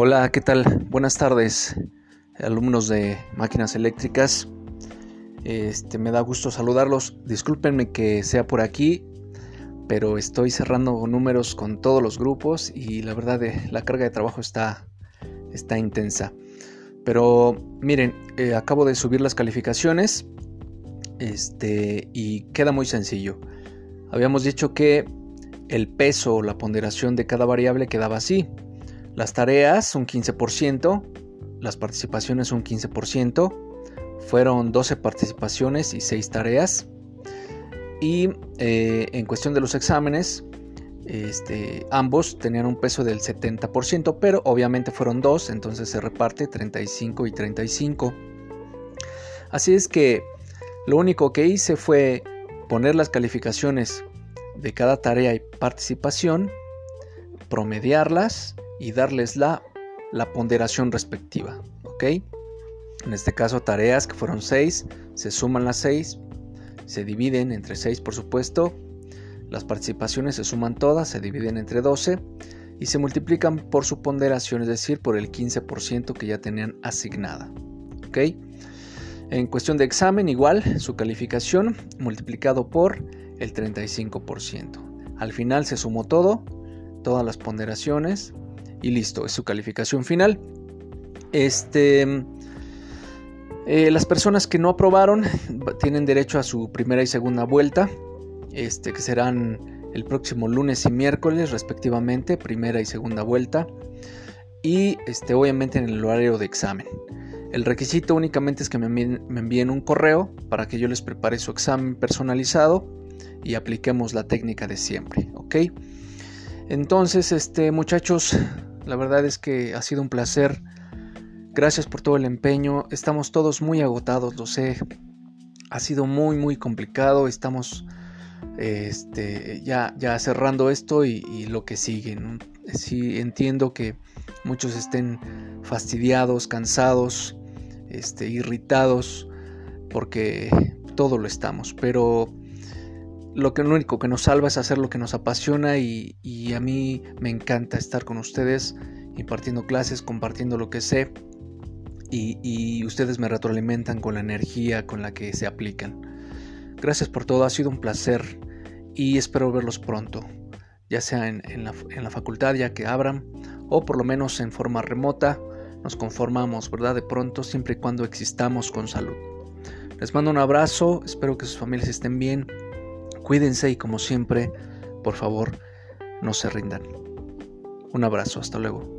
Hola, ¿qué tal? Buenas tardes, alumnos de máquinas eléctricas. Este, me da gusto saludarlos. Discúlpenme que sea por aquí, pero estoy cerrando números con todos los grupos y la verdad eh, la carga de trabajo está, intensa. Pero miren, eh, acabo de subir las calificaciones este, y queda muy sencillo. Habíamos dicho que el peso o la ponderación de cada variable quedaba así. Las tareas un 15%, las participaciones un 15%, fueron 12 participaciones y 6 tareas. Y eh, en cuestión de los exámenes, este, ambos tenían un peso del 70%, pero obviamente fueron dos, entonces se reparte 35 y 35. Así es que lo único que hice fue poner las calificaciones de cada tarea y participación, promediarlas y darles la, ponderación respectiva. ¿ok? En este caso tareas que fueron 6, se suman las 6, se dividen entre 6 por supuesto, las participaciones se suman todas, se dividen entre 12 y se multiplican por su ponderación, es decir, por el 15% que ya tenían asignada. ¿ok? En cuestión de examen, igual, su calificación multiplicado por el 35%. Al final se sumó todo, todas las ponderaciones, y listo, es su calificación final. Este, eh, las personas que no aprobaron tienen derecho a su primera y segunda vuelta, este, que serán el próximo lunes y miércoles respectivamente, primera y segunda vuelta, y este, obviamente en el horario de examen. El requisito únicamente es que me envíen, me envíen un correo para que yo les prepare su examen personalizado y apliquemos la técnica de siempre, ¿ok? Entonces, este, muchachos, la verdad es que ha sido un placer. Gracias por todo el empeño. Estamos todos muy agotados, lo sé. Ha sido muy, muy complicado. Estamos este, ya, ya cerrando esto y, lo que sigue. Sí, entiendo que muchos estén fastidiados, cansados, este, irritados, porque todo lo estamos. Pero lo, que, lo único que nos salva es hacer lo que nos apasiona y, a mí me encanta estar con ustedes impartiendo clases, compartiendo lo que sé y, ustedes me retroalimentan con la energía con la que se aplican. Gracias por todo, ha sido un placer y espero verlos pronto, ya sea en, la, en la facultad ya que abran o por lo menos en forma remota. Nos conformamos, ¿verdad? De pronto, siempre y cuando existamos con salud. Les mando un abrazo, espero que sus familias estén bien Cuídense y como siempre, por favor, no se rindan. Un abrazo, hasta luego.